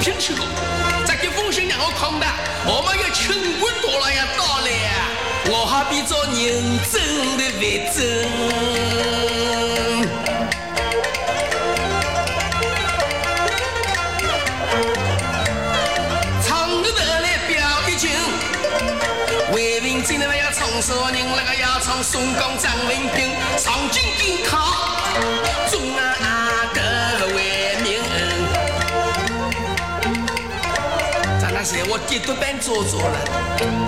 平去过。这个风信让我看到，我们要清官大老爷到来啊！我好比做认真的为真。唱个得来表一情，为民今日要唱啥人？那个要唱宋江、张文炳，上京赶考，中阿咱那些我跌多半做做了，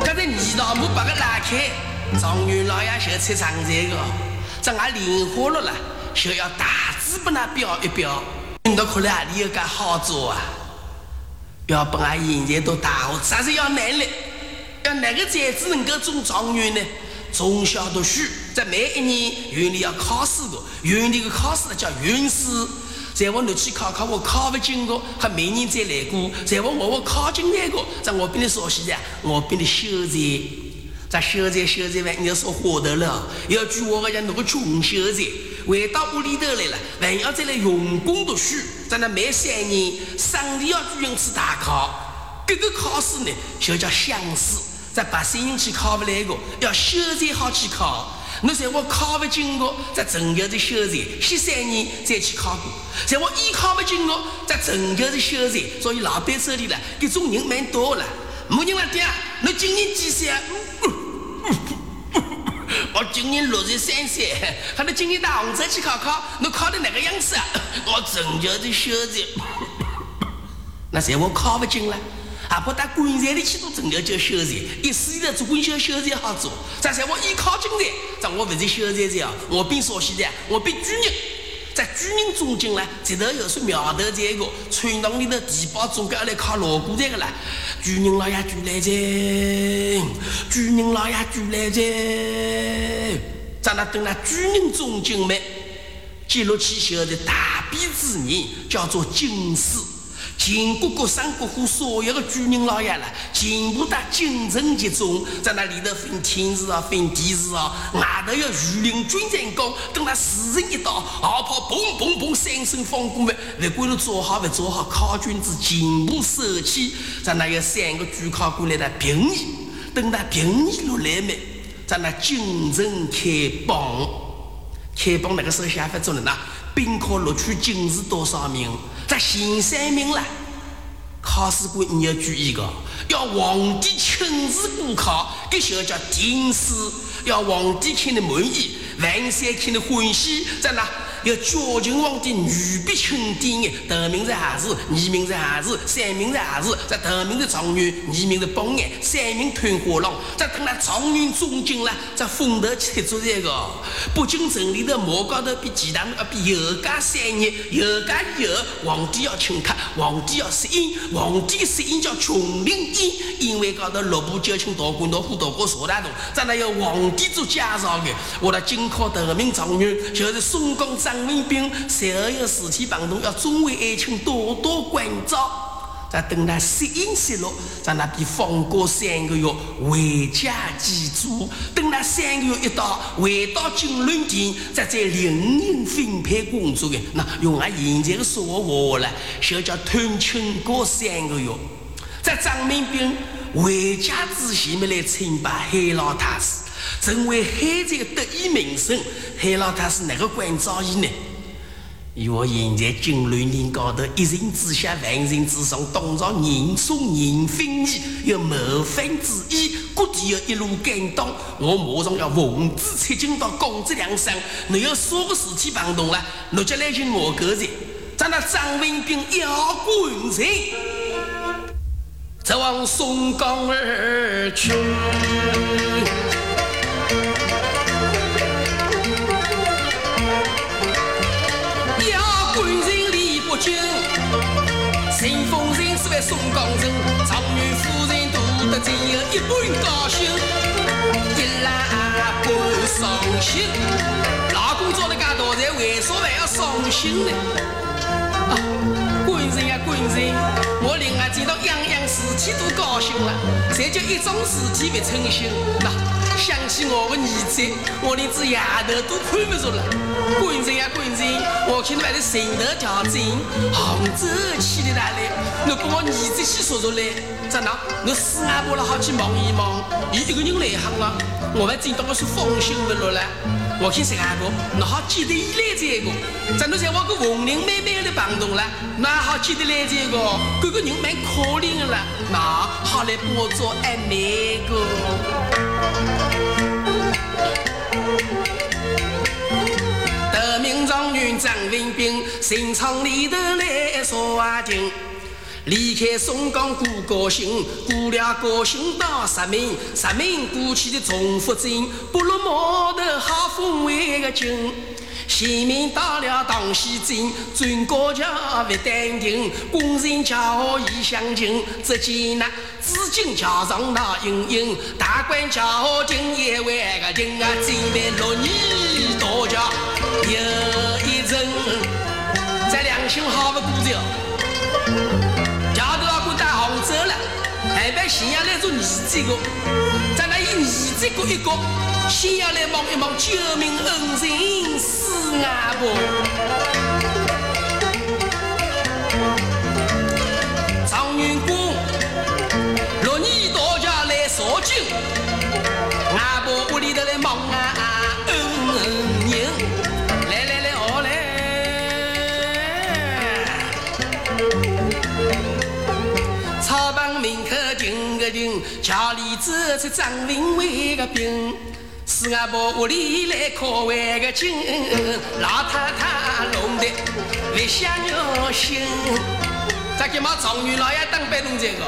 刚才二道木把个拉开，状元老爷就出场这个，咱俺莲花了了，就要大字把那表一表，你到看来里有个好做啊？要把俺现在都大学，啥是要难了？要哪个才子能够中状元呢？从小读书，在每一年院里要考试的，院里的考试叫院试。在我你去考考，我考不进的，还明年再来过。在我我我考进来过，在我比你熟悉的，我比你秀才。在秀才秀才完，你要说花头了，要句话讲，那个穷秀才回到屋里头来了，还要再来用功读书。在那每三年，省里要举行次大考，这个考试呢，就叫乡试。在百姓人去考不来的，要秀才好去考。那在我考不进的，在成就的秀才，十三年再去考过。在我一考不进的，在成就的秀才，所以老板手里了，这种人蛮多了。没人了爹，你今年几岁啊？我今年六十三岁，还能今年到杭州去考考？你考的哪个样子啊？我成就的秀才，那在我考不进了。还不到官山里去做成就叫秀才，一时的做官小秀才好做。再在我一考进来，在我不是秀才这我比少西的，我比军人。在军人中间呢，这头又是苗头一个，村堂里的地保总该要来靠锣鼓这个啦。军人老爷举来着，军人老爷举来着，在那等那军人中间们记录起秀的大笔之年，叫做进士。全国各省各户所有的军人老爷了，全部到京城集中，在那里头分天时啊，分地时啊，外头有御林军站岗，等那时辰一到，号炮砰砰砰三声放过来，不管你做好不做好，考卷子全部收起，在那有三个主考官来的评议，等那评议落来没，在那京城开榜，开榜那个时候想法做人呐，并考录取进士多少名？在前三名了，考试官你要注意个，要皇帝亲自过考，这就叫殿试，要皇帝看的满意，万岁看的欢喜，在哪？要嘉靖皇帝御笔钦点的，头名是孩子，二名是孩子，三名是孩子，这头名是状元，二名是榜眼，三名探花郎，在等那状元中进了，这风头吃足这个。北京城里的马高头比鸡蛋要比油价三日，油价以后，皇帝要请客，皇帝要摄影，皇帝的摄影叫琼林宴，因为高头六部九卿大官大户大哥坐大同，在那有皇帝做介绍的，我的京考头名状元就是宋江张文炳，随后有事体碰动，要众位爱卿多多关照。在等他适应息落，在那边放过三个月，回家祭祖。等那三个月一到，回到金銮殿，再在另人分配工作的。那用俺现在的说话了，就叫探亲过三个月。在张明斌回家之前，没来称拜海老太师，成为海贼的得意名声。海老太师哪个关照伊呢？以我现在金銮殿高头，一人之下，万人之上，当朝人送人分衣，有谋反之意，各地要一路赶到。我马上要奉旨出京到公子梁山，你有啥个事体碰动了，你就来寻我个人。咱那张文炳要滚人，则往松江而去。宋江城，状元夫人杜德真有一半高兴，一来半伤心。老公做了介多财，为啥还要伤心呢？啊，官人呀官人，我另外见到样样事体都高兴了，这就一桩事体不称心。那想起我的儿子，我连只丫头都看不着了。官人呀官人，我看你买的神头条针，杭州去的哪里？你把我儿子去说说来，咋那？你四阿婆了好去望一望，伊一个人来行了，我还真当我是放心不落了。我看谁阿婆，那好记得来这个，咱都在我个红领妹妹的帮动了，那好记得来这个，这个人蛮可怜的了，那好来帮我做爱那个。得名状元张文斌，新厂里头来说话听。离开松江过高兴，过了高兴到石门，石门过去的重复镇，不落码头好风味个景。前面到了塘溪镇，转高桥不淡定，工人叫好意相近。只见那紫金桥上闹盈盈，大官叫好进一万个人啊，准备六年大桥又一阵，这良心好不过着。还把信仰来做儿子个，在那以儿子个一个，先要来望一望救命恩人四阿婆。状元公六年到家来烧酒，阿婆屋里头来忙啊。家里走出张文伟个病，四阿婆屋里来靠外个亲，老太太弄得越想越心。再给嘛状元老爷当班同这个，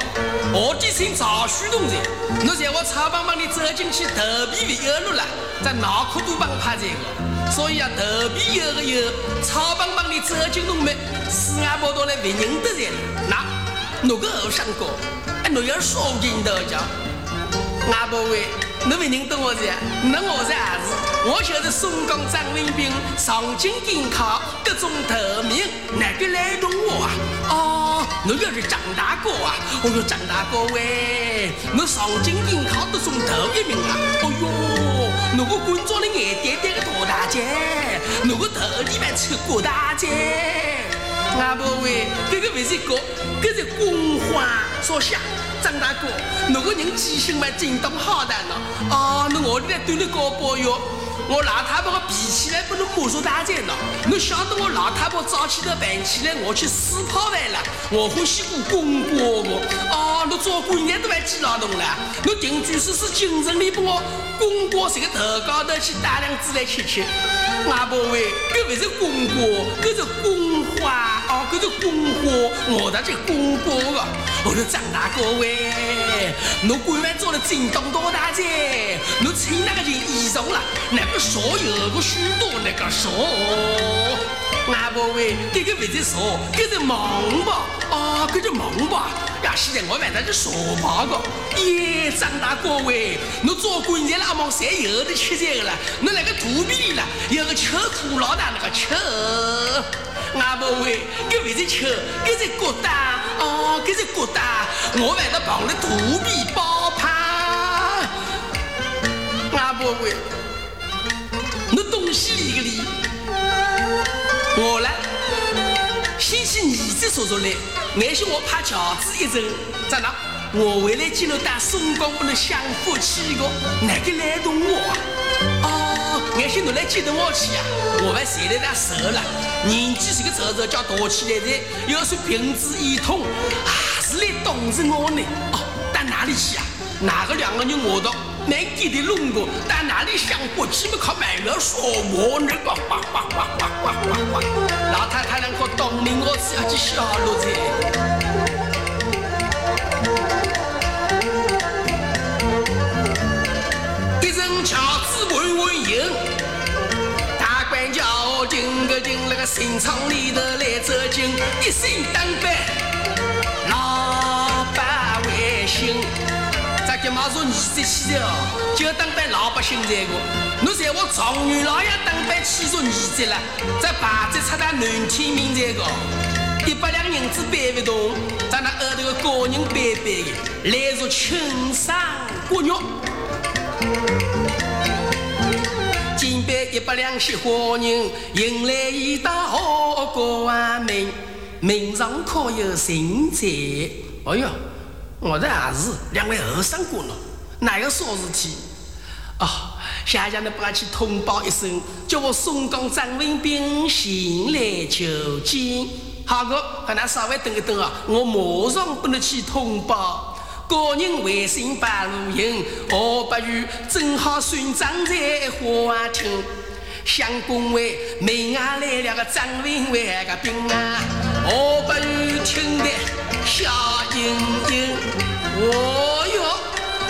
我弟姓赵旭同志，侬在我草帮帮里走进去，头皮不有路了，在脑壳都帮怕这个，所以啊头皮有个有，草帮帮里走进农门，四阿婆都来不认得人，那哪个后生哥？侬要说劲的讲，阿伯喂，侬没认得我噻？那我是儿子，我就是松江张文斌，上京赶考，各种头名，哪个来动我啊？哦，侬要是张大哥啊？哦哟，张大哥喂，侬上京赶考得中头一名啊？哦哟，侬个官长的眼点点的大大姐，侬个头里面穿郭大姐。阿婆喂，这个不是歌，这是公话。所写，张大哥，那个人记性嘛，真当好的呢。哦，那我来对你搞包哟。我老太婆个脾气来不能马上大战呢。侬晓得我老太婆早起头办起来，我去四泡饭了。我欢喜过公锅个。哦，侬做官人都还记劳动了。侬定居是是京城里把我公锅这个头高头去打两子来吃吃。阿婆喂，搿勿是公锅，搿是公花。哦，搿是公花，我的这公锅个。哦，哟，张大哥喂，侬官员做了真当多大姐，侬穿那个件衣裳了，那个少有个许多那个少。阿婆喂，这个不是少，这是忙吧？哦，这是忙吧？呀，现在我买的是傻包个。耶，张大哥喂，侬做官人了，阿忙谁有的吃这个了？侬那个肚皮里了有个秋裤老大那个秋。阿婆喂，这不是秋，这是疙瘩。哦，这是疙瘩。我买的绑了肚皮包ผ้阿婆喂，侬东西里个里？我呢，先去儿子说说来，眼些我怕轿子一阵，咋那？我回来见侬打松江不能享福气个，哪个来动我啊？哦，眼些侬来接着我去呀？我们谁来打熟了？年纪这个皱皱叫大起来的，要是病子一痛，还是来冻着我呢？哦，到哪里去啊？哪个两个人我到？没给的弄过，到哪里想过去不靠买了说我那个呱呱呱呱呱呱呱，老太太两个当面我是要去小路子，一声轿子稳稳迎，大官叫进个进那个新厂里头来走进，一身打扮，老板为心。这马说儿子起的哦，就当班老百姓这个。侬在我状元老爷当班起做儿子了，在牌子出他南天名这个，一百两银子搬不动，咱那后头个高人搬搬的，来如青山骨肉。金杯一百两惜花人，迎来一道好光明。明上可有新菜？哎哟，我的儿子，两位后生哥呢？哪有啥事体？哦，谢谢你把去通报一声，叫我松江张文斌前来求见。好个，和那稍微等一等啊，我马上帮你去通报。个人微信八路营，何不如正好算账在花厅。相公为明啊来了个张文伟个兵啊，何不如听得笑盈盈。哦哟，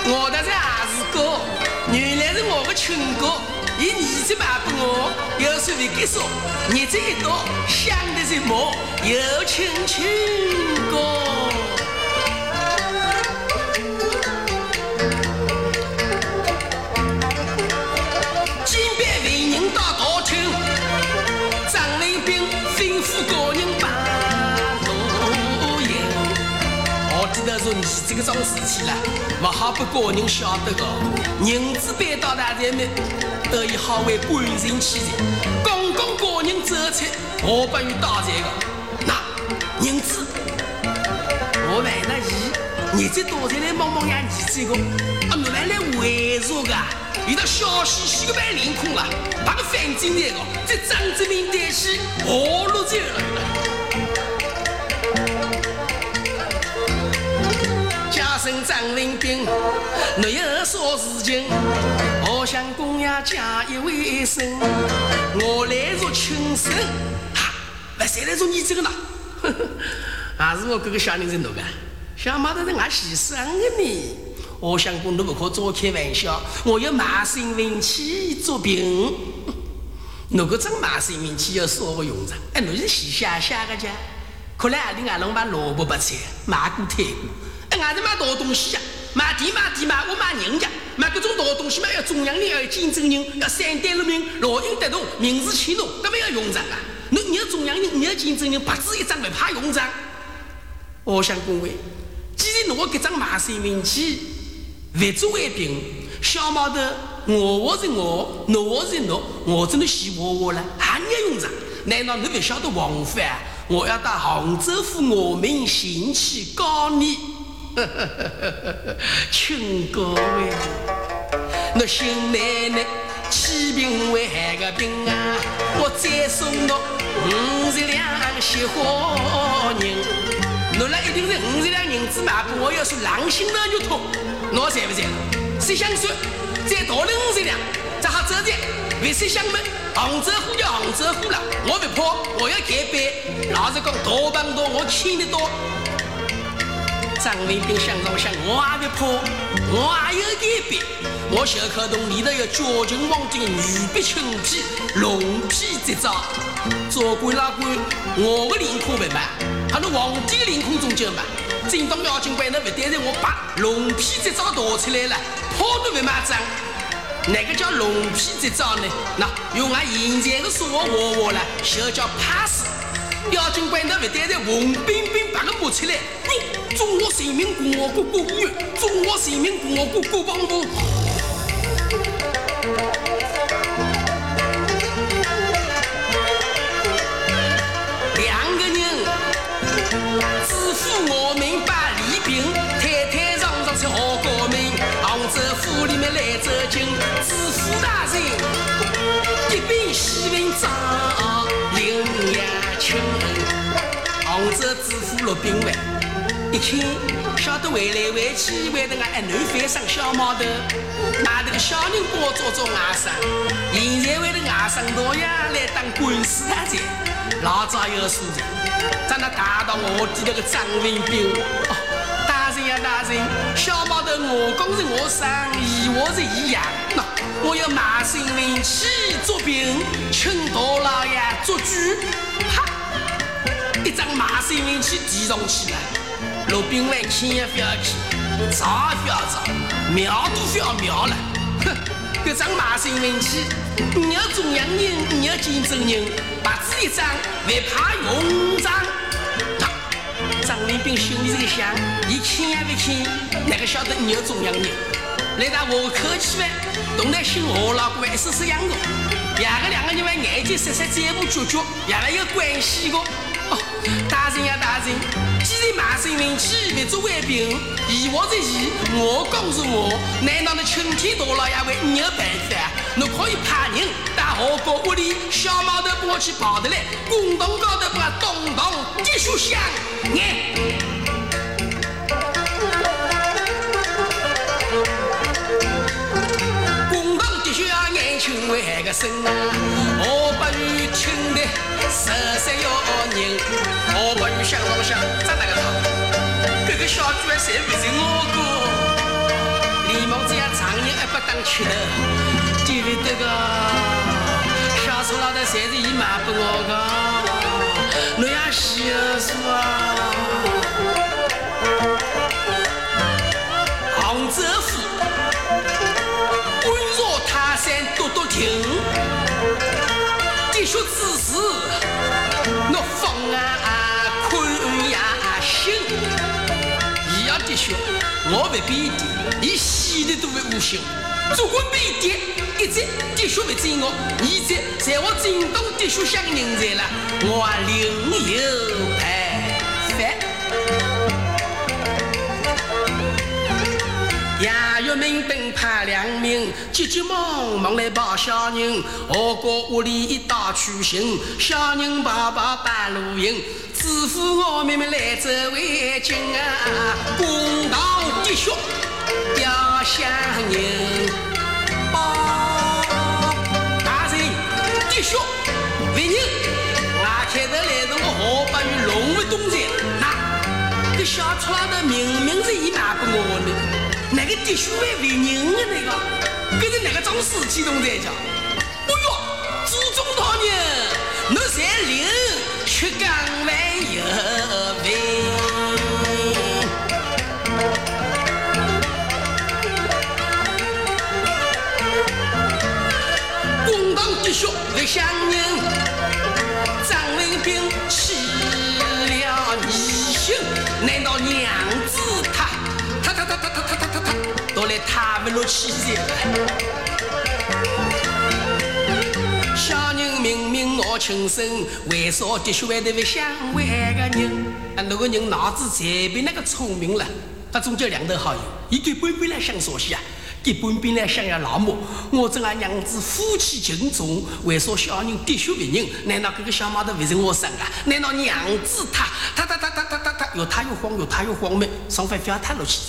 我的这阿是哥，原来是我的亲哥，以儿子卖给我，有说没给说，日子一到，想的是么？有亲亲哥。你这个桩事体啦，不好不个人晓得个。银子搬到大前面，得以好为官人起财。刚刚个人走出，何不与打财个？那银子，我问了伊，你这多钱来忙忙呀？你这个，啊，你来来为啥个？遇到小西西个白领空了，把个翻进来个，这张志明担起，何路走了？张文斌，若有啥事情，我想公爷加一位声，我来做亲生。哈，那谁来做你这个呢？还 是我哥哥小人在弄个，小毛头在俺牺牲的呢。我想公，你不可总开玩笑，我要马性运气做病。如果真马性运气要啥个用场？哎，你是洗下下个家，可来阿里俺能把萝卜白菜买过太过。俺是买大东西呀，买地买地买，我买人家，买各种大东西嘛，要中央人，要竞争人，要三代入名，老鹰得动，名字起动，根本要用上啊！你你要中央人，你要竞争人，白纸一张不怕用上。我想恭维，既然我这张马身名气，不作为凭，小毛头，我我是我，侬我是侬，我真的喜我我了，还要用上？难道你不晓得王法？我要到杭州府我名行去告你。亲哥喂，我新奶奶起病为害个病啊！我再送侬五十两雪花银，侬那一定是五十两银子买不？我要是狼心的肉痛，侬在不在？谁想说再多了五十两，只好走的。为谁想问？杭州货就杭州货了，我不怕，我要改版。老实讲，大帮多，我欠得多。张文斌想着想，我也不怕，我也有改变。我小可洞里头有交情王的女笔青皮、龙皮这招。左官老官，我的领空不卖，还能皇帝的领空中就卖。正当要警官，那不但是我把龙皮这招拿出来了，跑都不买账。哪个叫龙皮这招呢？那用俺现在的说话话了，就叫 pass。要警官，那不但是红冰冰把个摸出来。中华人民共和国国务院，中华人民共和国国防部。两个人，支付我明白礼品，太太上上是好高明。杭州府里面来走进，支付大人，一边喜文章，林亚清。杭州支付六品万。一听晓得回来回去为得俺一男翻上小毛头，那这个小人包做做外甥，现在为了外甥多呀来当官司大才，老早有说的，在那大到我底那个张文斌，哦，大人呀大人，小毛头我讲是我生，伊话是伊养，我要马身运气做兵，请大老爷做主，啪，一张马身运气提上去了。罗宾湾看也不要看，找也不要找，瞄都不要瞄了。哼，这张马身运气，你要中央人，你要竞争人，白纸一张，不怕用张。张文斌心里在想，一看也不看，哪个晓得你要中央人？来到河口去玩，同台新河老哥一丝丝养着，爷个两个人还眼睛闪闪，嘴巴嚼嚼，爷了有关系个。哦，大人呀大人，既然卖身运气，别做坏病，疑惑是伊，我讲是我，难道那青天大老爷会没有办法？侬可以派人到河沟屋里小毛头帮我去抱得来，共同高头把洞洞滴血香眼。为个生啊，我不愿亲的十三幺人，我不愿想老想长那个好，这个小猪谁不是我哥？李某这样常年还不当吃的，就为这个小猪老头谁是姨妈不我个？侬要细说啊，血，我不必滴，伊死的都会无心。如果必滴，一再滴血不追我，二再在我震动滴血像人在了，我另有办法。明灯派两名，急急忙忙来抱小人。我哥屋里一道去行，小人爸爸半路营。师傅我妹妹来走为敬啊，公道的血要相迎。大人的血为人，我开头来是我河北与龙尾东寨，那这小出老头明明是一马不我呢。那个的血为为人的那个，跟着那个装死机动在叫。哎呦，祖宗大人，侬才灵，却讲完乡人，张文斌起了疑心，难道娘子她她她她她她她她？都来太不落气节了。小人明明我亲生，为啥的血外头会想为个人？啊，那个人脑子才比那个聪明了。他总叫两头好友，一根本本来想说些啊，根本本来想要老母。我这俺娘子夫妻情重，为啥小人滴血为人？难道这个小毛头不是我生的？难道娘子她她她她她她她她越她越慌，越她越慌没？上番不要太落气。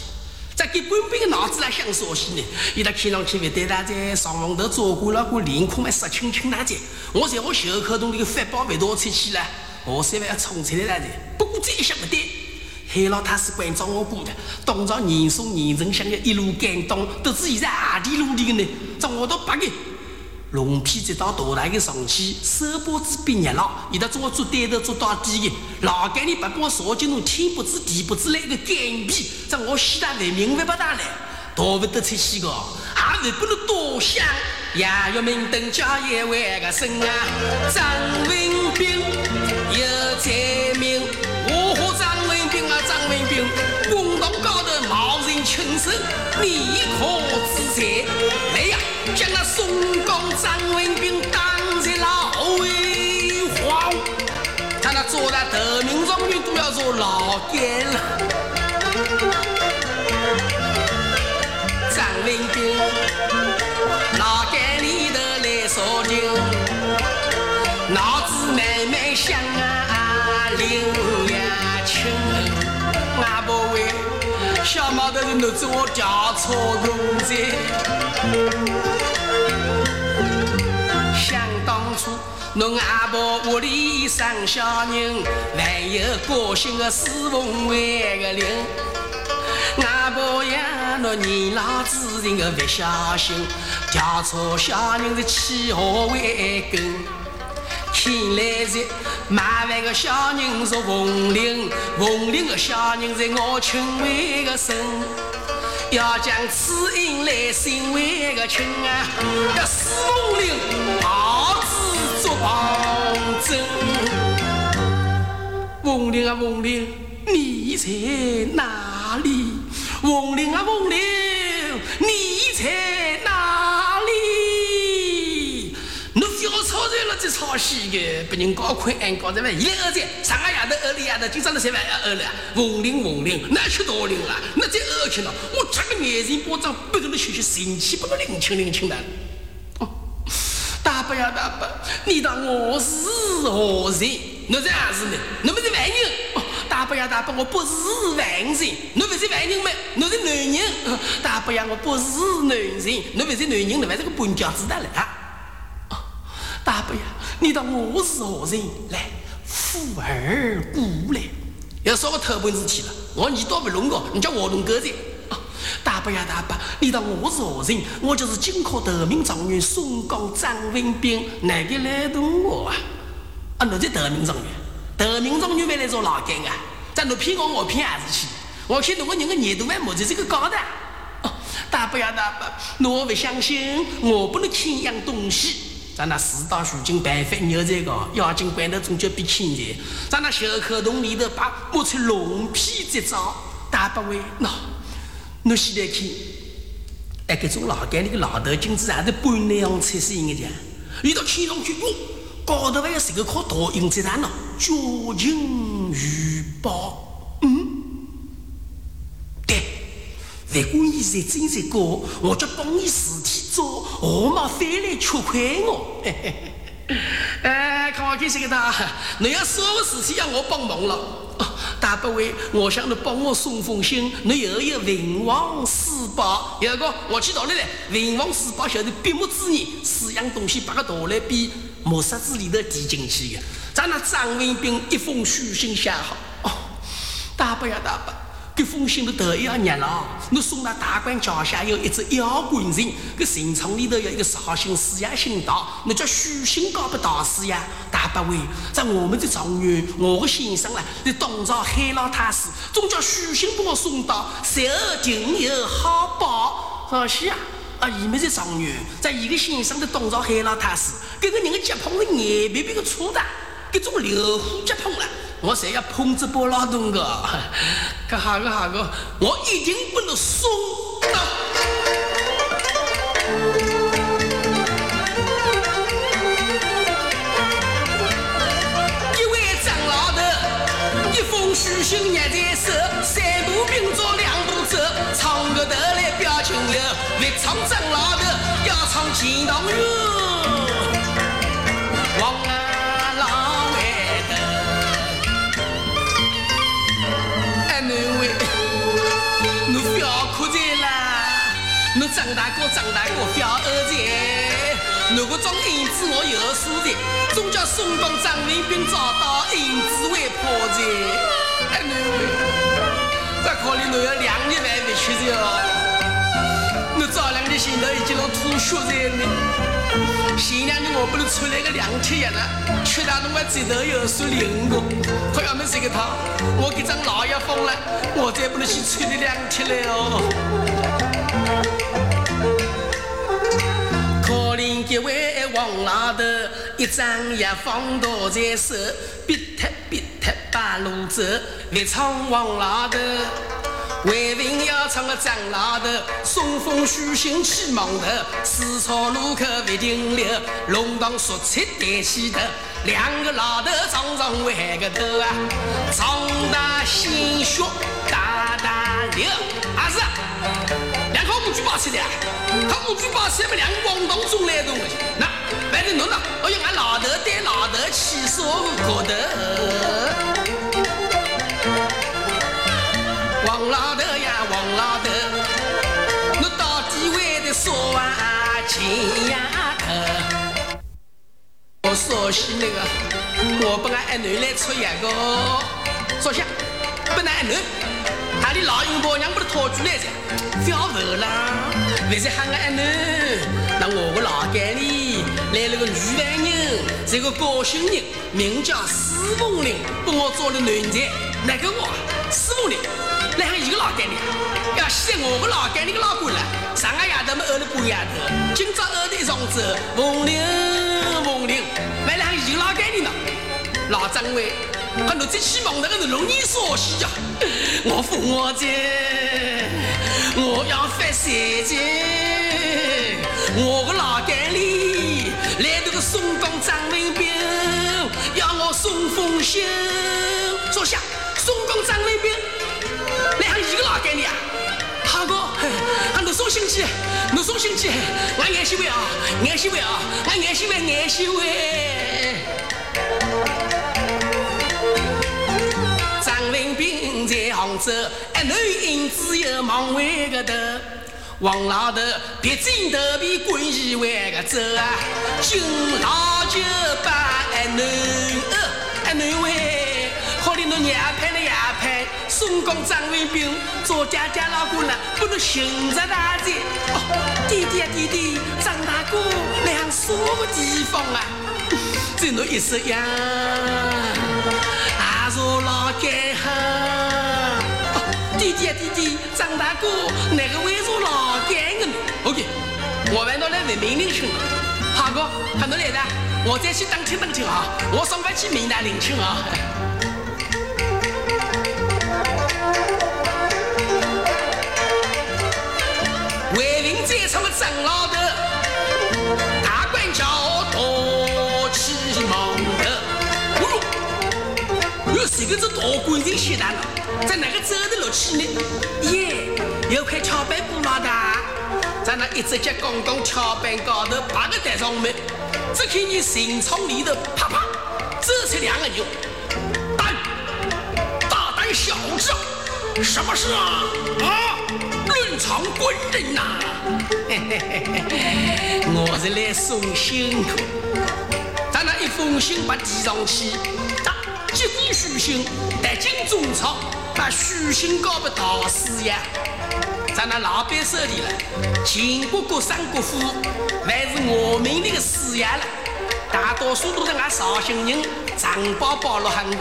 在给本本的脑子来想说些呢，伊拉看上去会对他在上房头做过了个脸孔还杀青青大姐，我在我袖口洞里个法宝被盗出去了，我三万要冲出来了不过这一想不对，海老太是关照我过的，当朝年送年成想要一路感动，都是现在何地路的呢？这我都八个。龙皮这到大台的上去，手把子憋热了，伊他做做单头做到底的。老干你不帮我烧进侬天不知地不知来个干皮，这我西大为明白不大来，逃不得出去个，也是不能多想。夜月明灯叫一万个声啊，张文斌有才名，啊，张文斌，公堂高头冒人亲生，你可知在？来呀！将那宋江、张文斌当在老威黄，他那做了头名状元都要做老干了。张文斌，老干里头来烧酒，脑子慢慢想啊，灵，阿伯喂，小毛头是奴子我调错龙在。侬阿婆屋里生小人，还有高兴的四凤为个灵。阿婆呀，侬年老之人个不小心，调错小人的起好为根。看来是买饭个小人是凤林，凤林个小人在我亲为个生。要将此因来信为个亲啊，要四凤林好子。王真，凤玲啊凤玲，你在哪里？凤玲啊凤玲，你在哪吵热了再吵西个，别人搞困俺搞在外，一二三，上个夜头二里夜头，今朝那三万二二了，凤铃凤铃，哪去大铃了？那再二去了，我插个眼睛巴掌，不给侬学学神气，不能领清领清的。大伯呀大伯，你当我是何人？侬这样子呢？侬不是外人？大伯呀大伯，我不是外人。侬不是外人吗？侬是男人。大伯呀，我不是男人。侬不是男人，侬还是个笨饺子的了啊！大伯呀，你当我是何人？来，富儿过来，要说我偷本事体了。我你倒不弄我，你叫我弄狗子。大伯呀大伯，你当我是何人？我就是金科得名状元宋江张文斌，哪个来动我啊？啊，侬是得名状元，得名状元还来做老干啊？咱侬骗我，我骗还是去？我看侬个人的眼度还没在这个高的。大伯呀大伯，侬不相信，我不能欠样东西。咱那四大书经白发牛这个妖精关头总叫比欠钱。咱那小口洞里头把摸出龙皮这招，大伯喂，喏。侬现在看，哎，搿种老干那个老头，今子还是半那样才是应该讲。一到天上去，哟，高头还要是个靠大鹰在那呢，交情预报。嗯，对，如果你在真在高，我就帮你事体做，我嘛非来吃亏我。哎，看我开心个他，你要所有事情要我帮忙了。大伯位，我想你帮我送封信，你又有文王四宝，有个我去到那来，文王四宝晓得闭目之言，四样东西把个大来比木沙子里头递进去的。咱那张文斌一封书信写好，哦，大伯呀大伯。这封信的头要热了，你送到大官脚下有一只妖官人，这刑场里头有一个绍兴四呀姓道，那叫许姓高不大师呀。大伯位，在我们的状元，我的先生啦，在东朝海老太师，总叫许姓把我送到，随后定有好报。好些啊，啊，伊们这状元，在一个先生的东朝海老太师，这个人的脚碰是眼皮皮个粗的，这种流虎脚碰了。我才要碰这波劳动个，可好个好个，我一定不能松到。一位张老头，一封书信捏在手，三步并作两步走，唱个头来表情有，越唱张老头要唱钱塘哟。侬张大哥，张大哥，小二才，如果装银子我有数的，总叫松江张文斌找到银子为破财。哎，囡位，这可怜侬要两年还没吃着哦，侬早两天心头已经要吐血在了。前两天我不能出来个两天夜了，吃到侬还嘴头有数零个，快要没这个汤，我给张老爷封了，我再不能去吹你两天了哦。一位王老头，一张牙放大在手，逼他逼他把路走。别唱王老头，为民要唱个张老头，送风书信去忙头，四草路口不停留，龙堂说起抬起头，两个老头常常歪个头啊，长大鲜血大大流，阿是。两口母猪抱起来，他母猪抱起来，两个广东中来东西。那反正侬呢？哎呀，俺老头带老头去说个过头。王老头呀，王老头，你到底为的说完钱呀头？我说起那个，我不俺二囡来出一个，坐下，不拿二他的老鹰婆娘把他拖出来噻，要问啦？为啥喊我阿囡？那我个老街里来了个女犯人，是个高姓人，名叫司凤玲，帮我找了男才。哪个我？司凤玲，来喊一个老街里，要死我个老街里个老公了。上个夜头么饿了半夜头，今朝饿的一上子，凤玲凤玲，来喊一个老街里呢，老张伟。看侬再去忙那个是容易烧死呀！我父我在，我要发财财。我个老干里来这个松江张文斌，要我送封信。坐下，松江张文斌，来喊一个老干里啊？好哥，喊侬送信去，侬送信去，我安心位啊，安心位啊，我安心位，安心位。兵在杭州，一男一子又忙回个头。王老头别进头皮滚一万个走啊，敬老酒把爱男儿爱男喂，好哩侬娘派了呀派，松江张卫兵做家家老公了，不能寻着大姐。哦，弟弟啊弟弟，张大哥来向什么地方啊？在侬一说呀，老干哈？弟弟啊弟弟，张大哥哪个会做老干的呢？OK，我们都来问命令去了。好哥，喊侬来的，我再去当亲当亲啊！我送饭去闽南领亲啊！为民在场的张老个这大官人写的了？在哪个走的路去呢？耶，有块桥板布老大，在那一只脚刚刚桥板高头爬个带上面，只看见行仓里头啪啪走出两个人，胆大胆小子，什么事啊？啊，论场官人呐！嘿嘿嘿嘿，我是来送信的，在那一封信把递上去，接过书信，带进中草。把书信交给大师爷，在那老板手里了。秦国国、三国府，还是我们那个师爷了。大多数都是俺绍兴人，长包包了很多。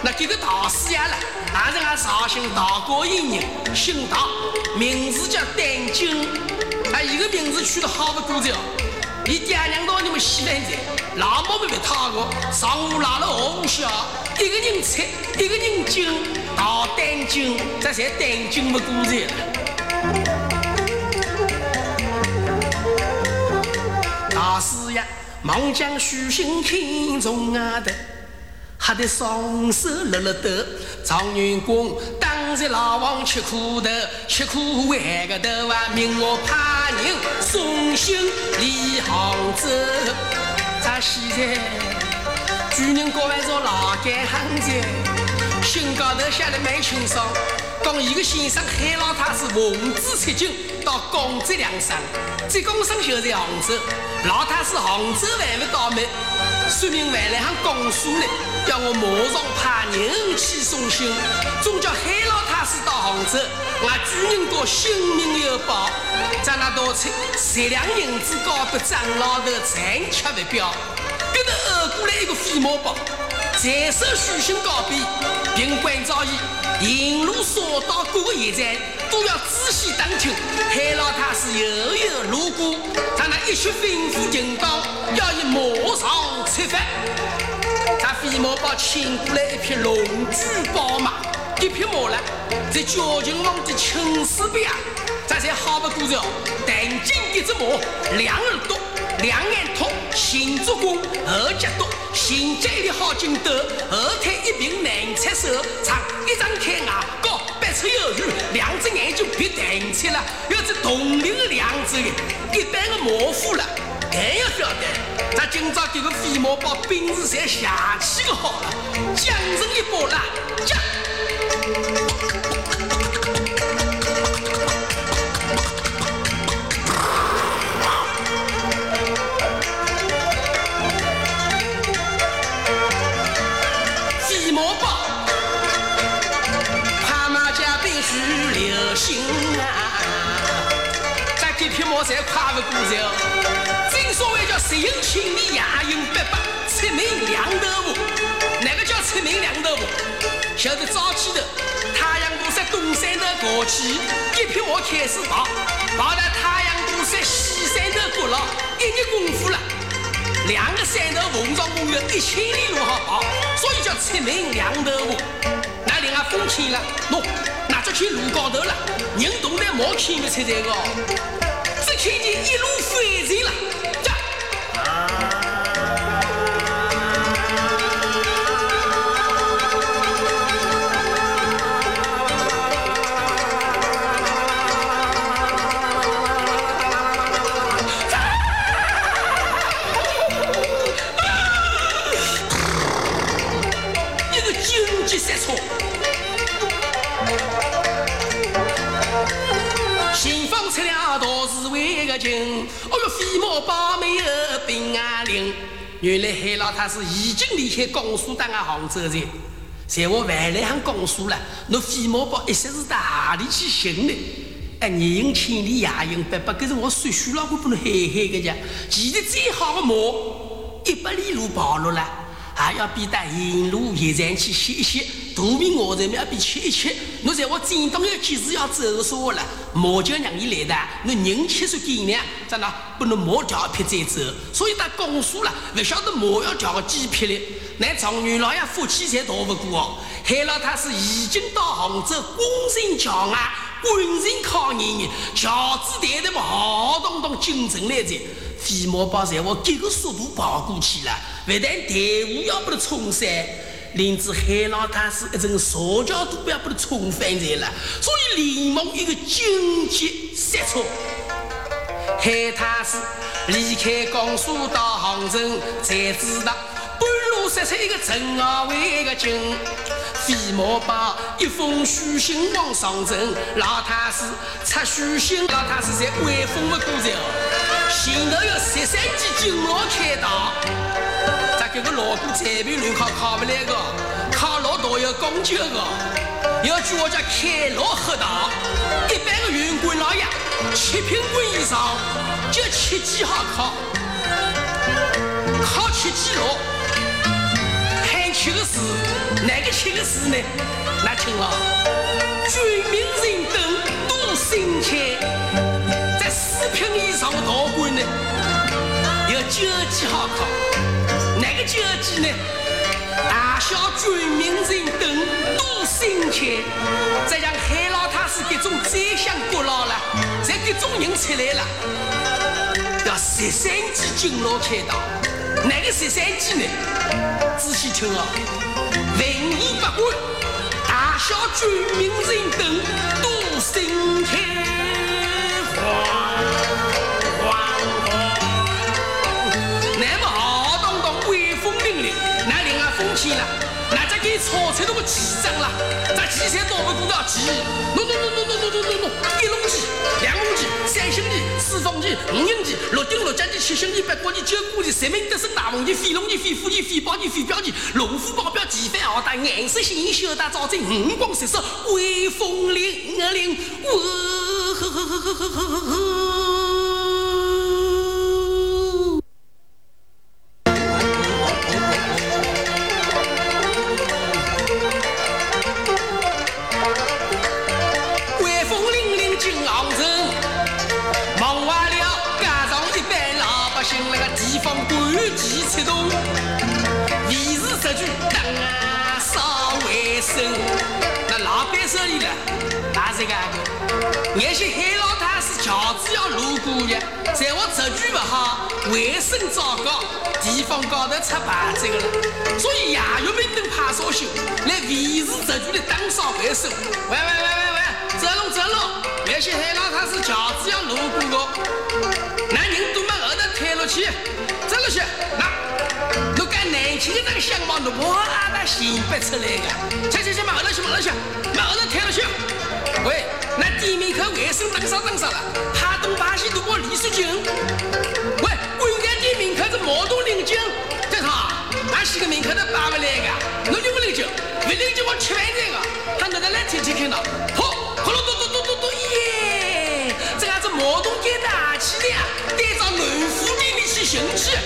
那这个大师爷了，还是俺绍兴大过一人，姓大，名字叫丹经。啊，一个名字取得好不你爹娘到你们西南在，老婆们被他个，上午拉了下午下，一个人吃，一个人敬，大丹金，这才丹金不过着。大师呀，忙将书信看中啊的，吓得双手勒勒抖。状元公当着老王吃苦头，吃苦还个头啊！命我派人送信离杭州。咱现在主人各位做老干行子，信高头写的蛮清爽，讲一个先生海老太是奉旨出京到广州两省，这公生就在杭州，老太是杭州还没到门，说明还来喊公书呢。叫我马上派人去送信，总叫海老太师到杭州，我主人哥性命有保。在那道出十两银子交给张老头，残缺不表。跟头二过来一个飞毛包，在手书信告别，并关照伊，沿路所到各个驿站都要仔细打听。海老太师悠悠路过，在那一曲吩咐停当，要伊马上出发。他飞马把请过来一匹龙驹宝马，一匹马了，在交警网的青丝边，这才好不过着。但紧一只马，两耳朵，两眼通，行足弓，后脚多，行脚力好劲斗，后腿一平难插手，长一张开牙高，八尺有余，两只眼睛别瞪起了，有只铜铃两只眼，一般的马夫了。更要晓得，咱今朝这个飞毛把兵士侪下去个好了，将人一拨啦，将。心啊，咱这匹马才快不过着。所谓叫十有千里，夜行八百，出名两头马。哪个叫出名两头马？晓得早起头，太阳都在东山头过去，一匹马开始跑，跑到太阳都在西山头过了，一日功夫了，两个山头逢上共有一千里路好跑，所以叫出名两头马。风起了，喏，那只去路高头了，人动得毛轻的菜菜哦，只看见一路飞进了。原来海老太是已经离开江苏当个杭州人，在我回来趟公署了，那飞毛包一些是到哪里去寻呢？哎，日行千里，夜行百百，搿是我叔叔老公不能嘿嘿个讲，骑的最好的马，一百里路跑路了。还要比到沿路野站去歇一歇，肚皮饿着没比吃一切，侬在我正当要几时要走的时候了，毛就让你来的，侬人吃是斤两，在那不能毛掉一匹再走，所以他公诉了，不晓得毛要掉个几匹了。那状元老爷夫妻侪逃不过哦，害了他是已经到杭州公孙桥外官人考验你，乔子带的嘛浩荡荡进城来着。飞毛豹在我这个速度跑过去了，不但队伍要把他冲散。连子海老太是一阵手脚都不要把他冲翻在了，所以连忙一个紧急刹车。海太是离开江苏到杭州，才知道半路杀出一个陈二为个警。飞毛包一封书信往上呈，老太师拆书信，老太师才威风不过来哦。前头有十三级警察开道，这个老多裁判乱考考不来个，考老多要讲究个。有句话叫开老黑道，一般的员官老爷七品官以上就七级好考，考七级牢。七个字，哪个七个字呢？那听了，军民人等都心切，在四品以上的大官呢，要九级好考。哪个九级呢？大小军民人等都心切，再像海老太师这种宰相国老了，在这种人出来了，要十三级金牢开道。哪个十三级呢？仔细听啊！文武百官、大小军民人等都心开起涨了。咱提前到我们公道，弄弄弄弄弄弄弄弄，一龙鸡，两龙鸡，三兄弟，四凤鸡，五鹰鸡，六丁六甲鸡，七兄弟，八角鸡，九股鸡，十名得胜大凤鸡，飞龙鸡，飞虎鸡，飞豹鸡，飞镖鸡，龙虎豹镖，旗帆豪大，颜色鲜艳，绣带招财，五光十色，威风凛凛，呵呵呵呵呵呵呵。不听我吃饭去个，喊奶奶来听听看。好，嘟嘟嘟嘟嘟耶！这下子毛东大起的呀，带上农夫兵去行去。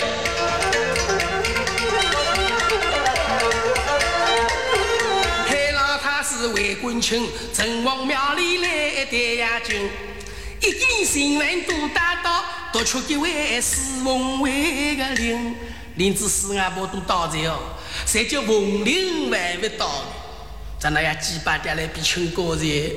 海老他是为官清，城隍庙里来戴呀金，一见新闻都打到，独出一位四凤位的灵，连子四阿婆都到在哦。才叫凤令还没到。咱那呀几百点来比清高人，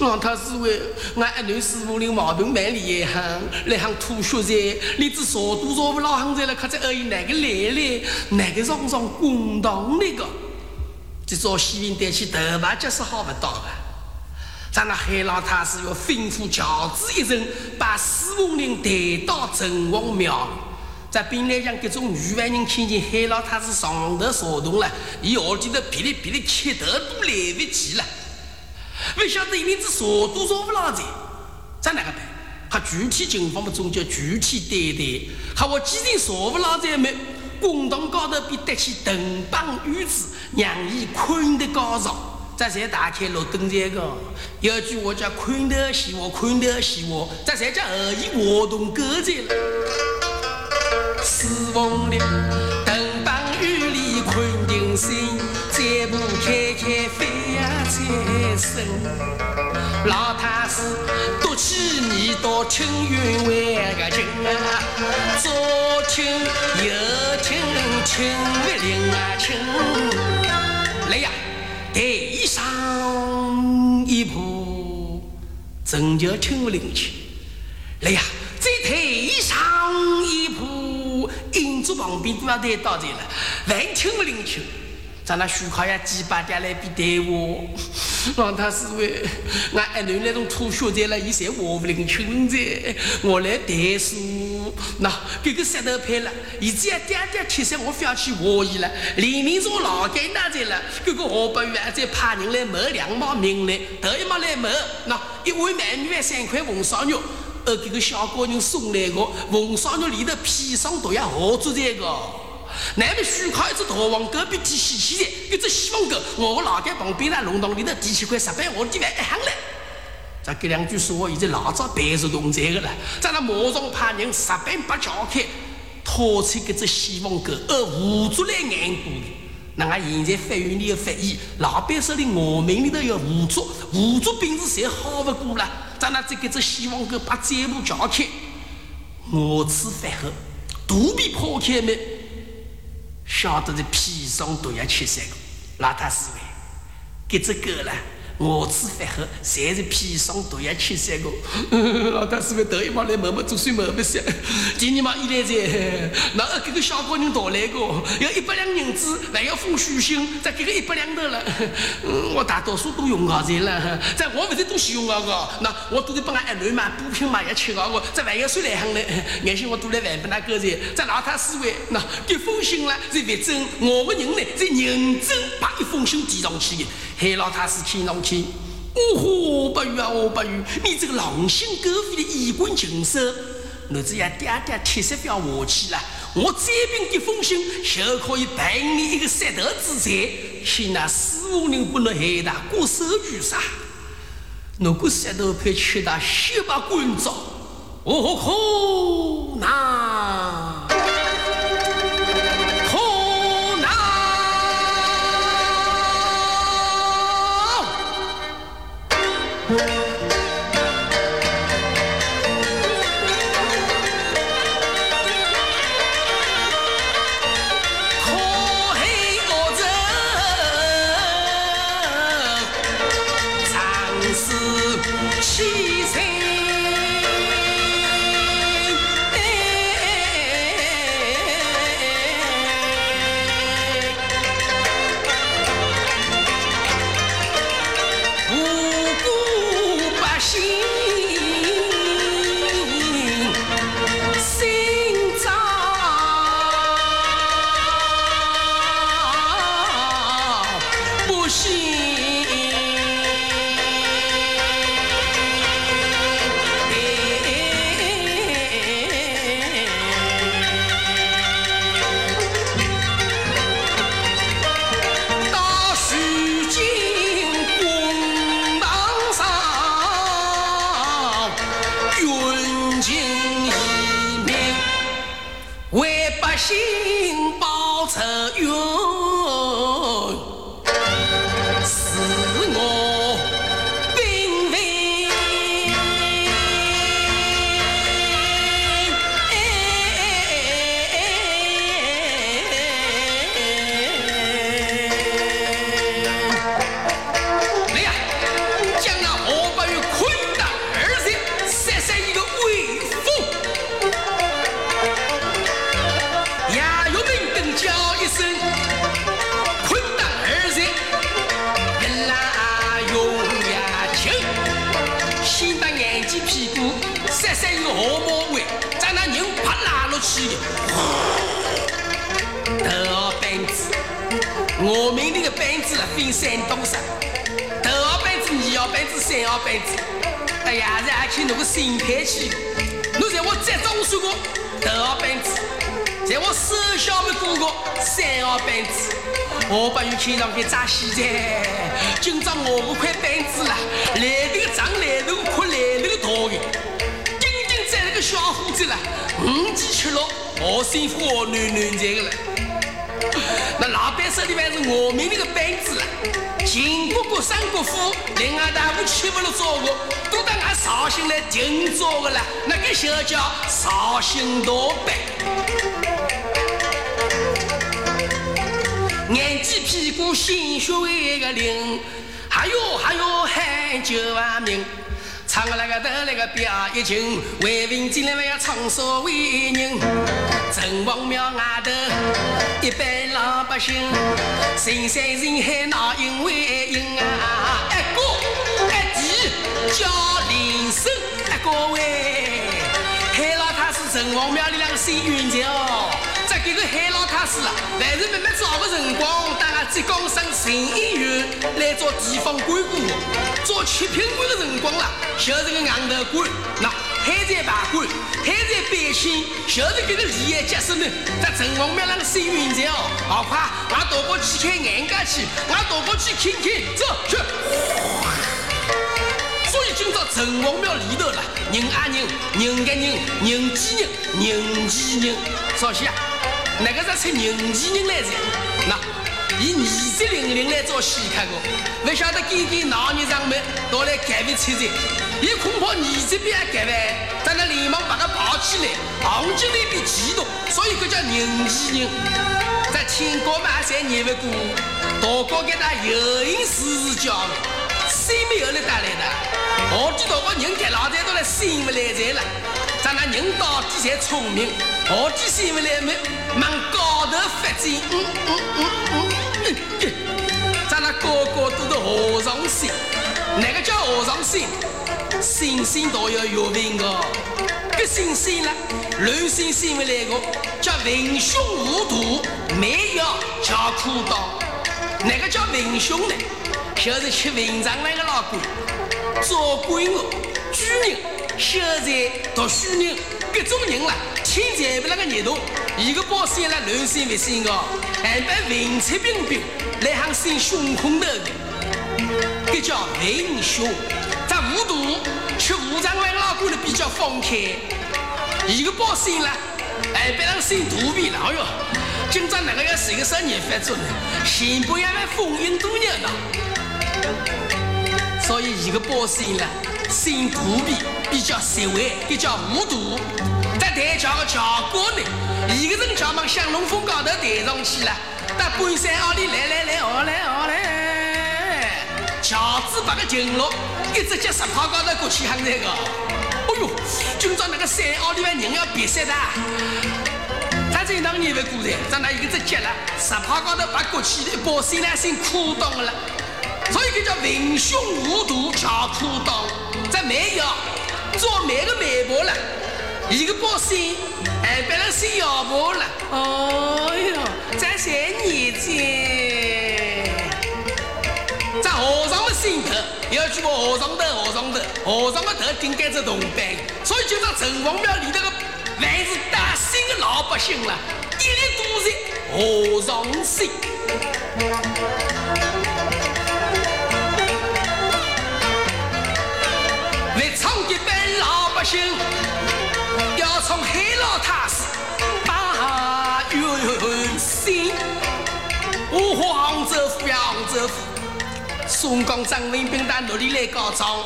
让他是为俺阿囡师傅领毛病蛮厉害，来行吐血在，你只少多少不老行在了，可在而已哪个来来，哪个上上公堂那个，这招西云带起头发就是好不到啊！咱那海老太师要吩咐轿子一声，把四凤人带到城隍庙。在本来讲，各种女万人看见海老太师上头躁动了，伊好记得噼里噼里磕头都来不及了。不晓得一名子少都少不老在，在哪个办？他具体情况么，总叫具体对待。他我既然少不老在没，公堂高头便得起灯棒玉子，让伊困得高潮。这才打开路灯这个，有句话叫困得喜我，困得喜我，这才叫恶意活动歌在了。四凤岭，灯棒雨里困定心，再不开开飞呀财神。老太师夺起你到青云万个情啊，左听右听青玉铃啊青。来呀，台上一步，真叫青玉铃去。来呀，旁边都要带到这了，万听不灵听，咱那徐考呀几百家来比对我，让他思维俺阿囡那种吐血在了，伊才我不灵听在，我来带书，那这个石头派了，伊只要点点贴上，我非要去和伊了。黎明说老该那在了，这个河北院再派人来谋两毛命来，头一毛来谋，那一碗鳗鱼三块红烧肉。而这个小高人送来个红烧肉里头砒霜毒药何足这个？那么徐靠一只大王隔壁提稀奇的，一只西方狗，我老干旁边那弄堂里头提起块石板，我地方一行来。这这两句说话，已经老早背熟动在个了。在那马上派人石板把撬开，拖出这只西方狗，而捂住来眼骨。那俺现在法院里的法医，老板手里我命里头要捂住，捂住病是谁好不过了？在那这个这希望哥把嘴部撬开，我吃饭后肚皮破开没？晓得这砒霜毒药吃三个，老太师喂，给这个了。我吃饭后，侪是砒霜毒药吃三个。老大师傅头一毛来问问，做算问不下。第二毛一来在，那这个小高人讨来个，要一百两银子，还要封书信，再给个一百两头了。嗯，我大多数都用好在了，在我不是都使用好个，那我都是帮俺儿女买补品买要吃好个，这还要算来行嘞。眼心我都来万不那个在，在老太师傅那这封信了是别真，我个人呢是认真把一封信递上去的。海老太师听上去，哦豁，不语啊，哦不语，你这个狼心狗肺的衣冠禽兽，你只要点点铁石表下去了，我这边一封信就可以赔你一个石头之罪，请那四五人不能害他过手举杀。如果石头派吃他血把滚着，哦吼，那。国、三国府，另外大夫去不了做过，都到俺绍兴来定做个了，那个就叫绍兴大板。眼睛屁股鲜血为个灵，还有还有喊救命！唱个那个得那个表一群，为民进来还要唱所为人。城隍庙外头一般老百姓，人山人海闹因为因啊！一哥一弟叫林生，各位海老太是城隍庙里两个新冤家哦。这个海老太师啊，还是慢慢找个辰光，到俺浙江省省医院来做地方干部。做七品官的辰光啦，就是个硬头官。那海在罢官，海在百姓，就是这个利益结束呢。在城隍庙那个收银站哦，好快，俺到过去看人家去，俺到过去看看，走去。所以今朝城隍庙里头了，人啊人，人跟人，人挤人，人挤人，少些。那个是出人气人来着，那以二十零零来做稀客的，不晓得今天哪年上门到来改变车子，伊恐怕二十边改完，咱那连忙把他抱起来，行情那边激动，所以这叫人气人。在天高嘛，侪念不过，大高给他有因事事教的，谁没有来带来的？我知道我人家老在都来心不来财了，咱那人到底才聪明。我底心不来门，往高头发展。嗯嗯嗯嗯嗯，咱那个个都是和尚心，哪个叫和尚心？心心都要有名个，搿心心了，乱心心不来个，叫文胸无度，没有叫苦道。哪个叫文胸呢？就是吃文章那个老官，做官的举人，秀才读书人，各种人了。天才不那个热度，一个保险了乱心不心个，还把文质彬彬来行生胸空头的，这叫文胸。在无度吃五常万老官的比较放开，一个保险了，还别让心肚皮了。哎哟，今朝哪个要是一个生意发作呢？先不要来风云多年了，所以一个保险了，心肚皮比较实惠，这叫无度。在抬轿的轿高呢，一个人轿往向龙峰高头抬上去了，在半山坳里来来来，哦来哦来，轿子把个停了，一直接石炮高头过去喊那个。哎呦，今朝那个山坳里面人要别死的，咱这当年不过来，咱那一个只接了，石炮高头把过去的把心来心苦当了，所以就叫文胸无度叫苦当，这没有做每个媒婆了。一个保险，还别人生要婆了。哦哟，这三年间，在和尚的心头，有句话：和尚头，和尚头，和尚的头顶盖着铜板。所以就在城隍庙里头个，凡是打心的老百姓了，一律都是和尚心。老百姓要。从海老太师把冤心，我杭州府呀杭州府，宋江张文斌到哪里来告状？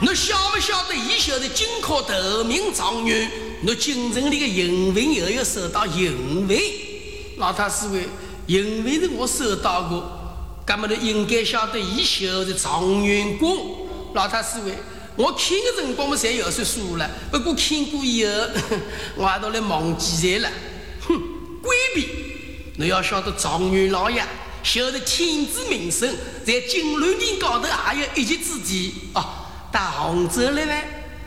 你晓不晓得？伊晓得金科头名状元，你京城里的银文又要收到银文。老太师问：银文是我收到过，那么你应该晓得，伊晓得状元公。老太师问。我看的辰光嘛，才有岁数了。不过看过以后，我也都来忘记了。哼，规避！你要晓得，状元老爷晓得天子名声，在金銮殿高头还有一席之地。哦，到杭州来呢，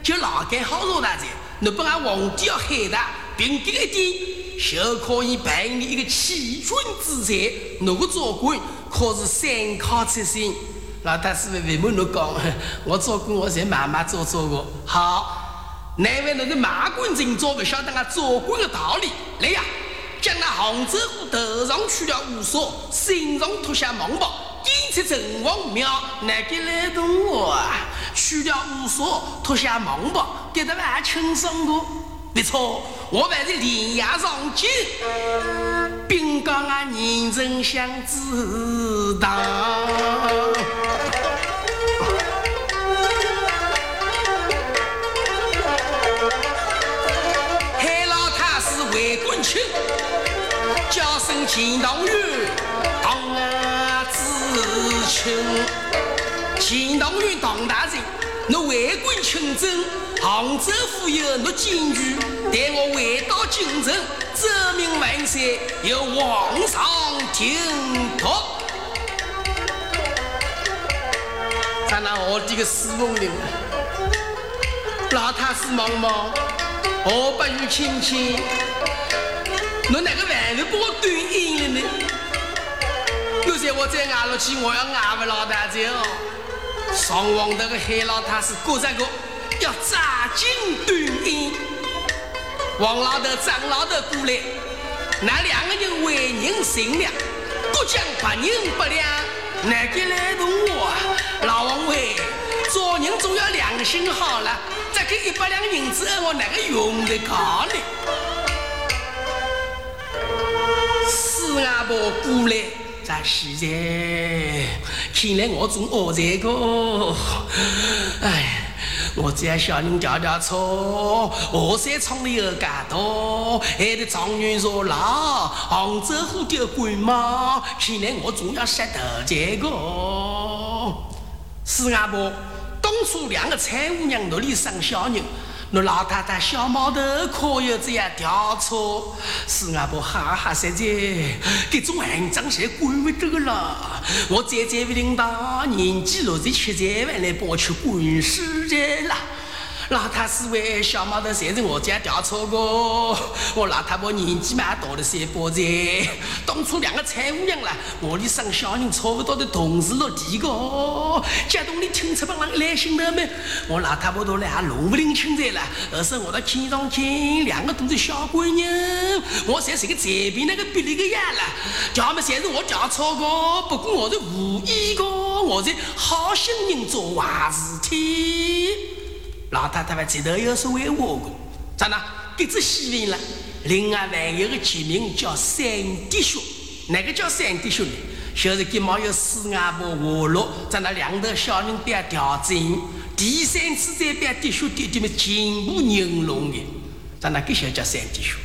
就老干好做大菜。你不俺皇帝要海大，凭这一点就可以办你一个欺君之罪。那个做官可是三考出身。老太师为为么侬讲？我做官我才慢慢做做过。好，难为侬是马官人做，不晓得俺做官的道理。来呀，将那杭州府头上取了乌纱，身上脱下蟒袍。进出城隍庙，哪个来动我啊？取了乌纱，脱下蟒袍，给他们还轻松的。没错，我还是连夜上京，并讲俺人人想知道。钱塘元，当啊知青。钱塘元当大人，侬为官清正，杭州府有侬进去，待我回到京城，奏明万岁，由皇上听托。咱那我这个四凤岭，老太师忙忙，何不与亲亲？侬哪个饭都把我端硬了呢？有些我再挨落去，我要挨不老大姐哦。上皇的个海老太是过这个要扎紧端硬。王老头、张老头过来，那两个人为人善良，各讲百人不良，哪个来动我？老王喂，做人总要良心好了，这个一百两银子我哪个用得着呢？四阿婆过来，咱现在看来我总恶这个，哎。我只要小人叫叫错，河山闯的有噶多，还得状元坐牢，杭州府丢官帽，看来我总要杀头这个。四阿婆，当初两个财务娘那里生小人。那老太太小毛头可有这样调查？四阿婆哈哈说着，这种行长谁管不得了？我在这位领导年纪六十七岁，还来帮我去管事去了。老太师为小毛头才是我家调查过，我老太婆年纪蛮大了三八岁，当初两个财务娘啦，我的生小人差不多的同时落地个，家中里听出帮人来心头没？我老太婆都来还弄不灵清在了，而是我到天上看，两个都是小闺女，我才是个随便那个比例个样了，叫么才是我调查过，不过我是无意个，我是好心人做坏事体。老太太们这头有所谓我的，咋呢？给只喜人了。另外还有个居民叫三弟兄，哪个叫三弟兄呢？就是给毛有四阿婆活路，在那两头小人边调整。第三次再边弟兄弟弟们进步凝拢的，咱那个小叫三弟兄。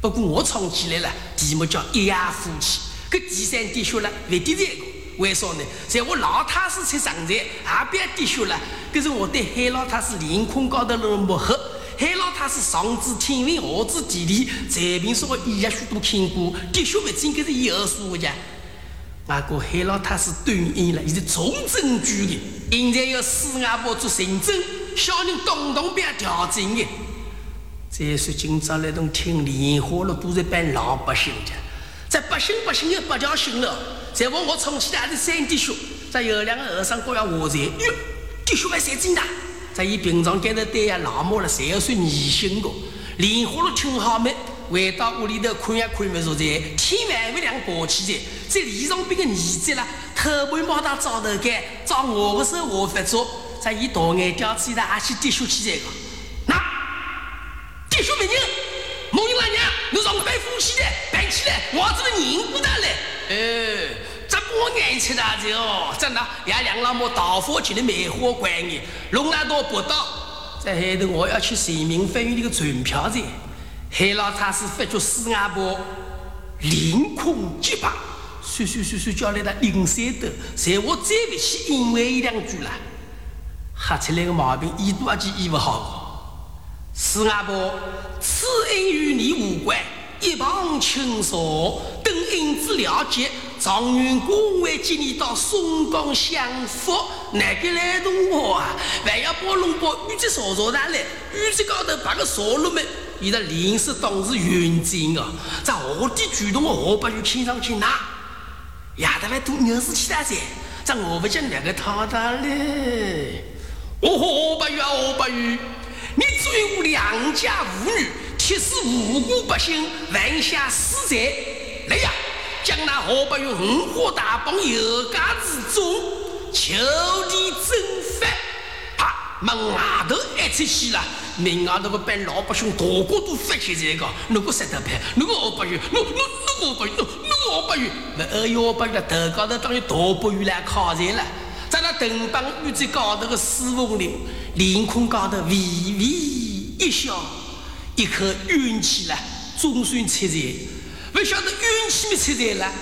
不过我唱起来了，题目叫一夜夫妻。搿第三弟兄了，不第三个。为啥呢？在我老太师才上台，也别滴血了。可是我对海老太师脸孔高头的抹黑，海老太师上知天文，下知地理，才凭说医学许多看过，滴血不应该是以后说的。外国海老太师断言了，伊是重证据的。现在要四阿婆做行政，小人动动别调整的。再说今朝来同听莲花了，都是办老百姓的，这百姓百姓又不叫姓了。在问我重庆的还是三弟兄，这有两个和尚过来话财，哟，弟兄们谁真的？在伊平常跟着对呀老母了，谁要算疑心的？莲花路听好没？回到屋里头看也看不着在，天还没亮爬起来，在李上边个儿子了，偷盘冒他早头干，照我的手我发作，在伊大眼吊起来，还去滴血起来个，起来，我这个人不得嘞，哎。我眼吃大子哦，真的，爷两老母大火去的梅花关的，龙南道不到，在海头我要去人民法院那个传票子，海老太师发觉四阿婆凌空洁白，算算算算叫来了林三头，在我再不去因为一两句了，吓出来个毛病，医多几医不好，四阿婆此恩与你无关，一旁轻说，等因子了解。状元公会接你到松江享福，哪个来动我啊？还要把龙宝玉子烧烧上来，玉子高头摆个烧炉门，伊在临时当时远景哦，在河底举动的河伯玉看上去那，亚得来都牛是其他噻，这我不讲两个套套嘞。哦，河伯玉啊，河伯玉，你追我良家妇女，铁死无辜百姓，犯下死罪，来呀！将那河伯玉五花大绑，有家之中，就地正法。啪，门外头一出去了。门外头个班老百姓，个个都发起这个，那个石头牌，那个河伯玉，那那那个河伯玉，那那个河伯玉，那二月河伯玉头高头当于大伯玉来靠在了，在那藤帮玉最高头个四凤岭，凌空高头微微一笑，一口运气了，总算出财。不晓得运气没出在了，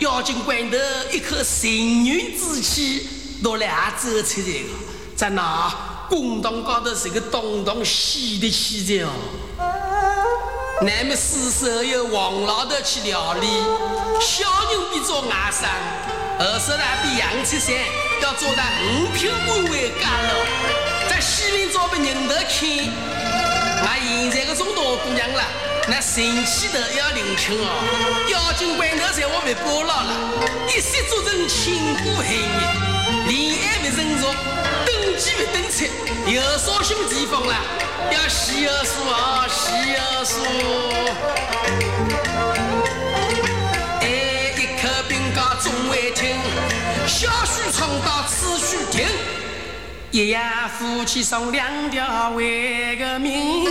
要紧关头一颗幸运之气拿来也走出来了，在那公堂高头是个东东西的气节哦。南面四舍由王老头去料理，小人比做外甥，二婶呢比杨七三要做的五品官位家了，在西林找个人头看，那现在个中大姑娘了。那神气的要领情哦，要紧关头在我被包牢了，一夕做成千古恨，恋爱不成熟，登基不登出，有啥兄地方了？要细而数啊，细而数。哎，一口兵家总会听，小婿闯到此须听，一夜夫妻送两条为个命。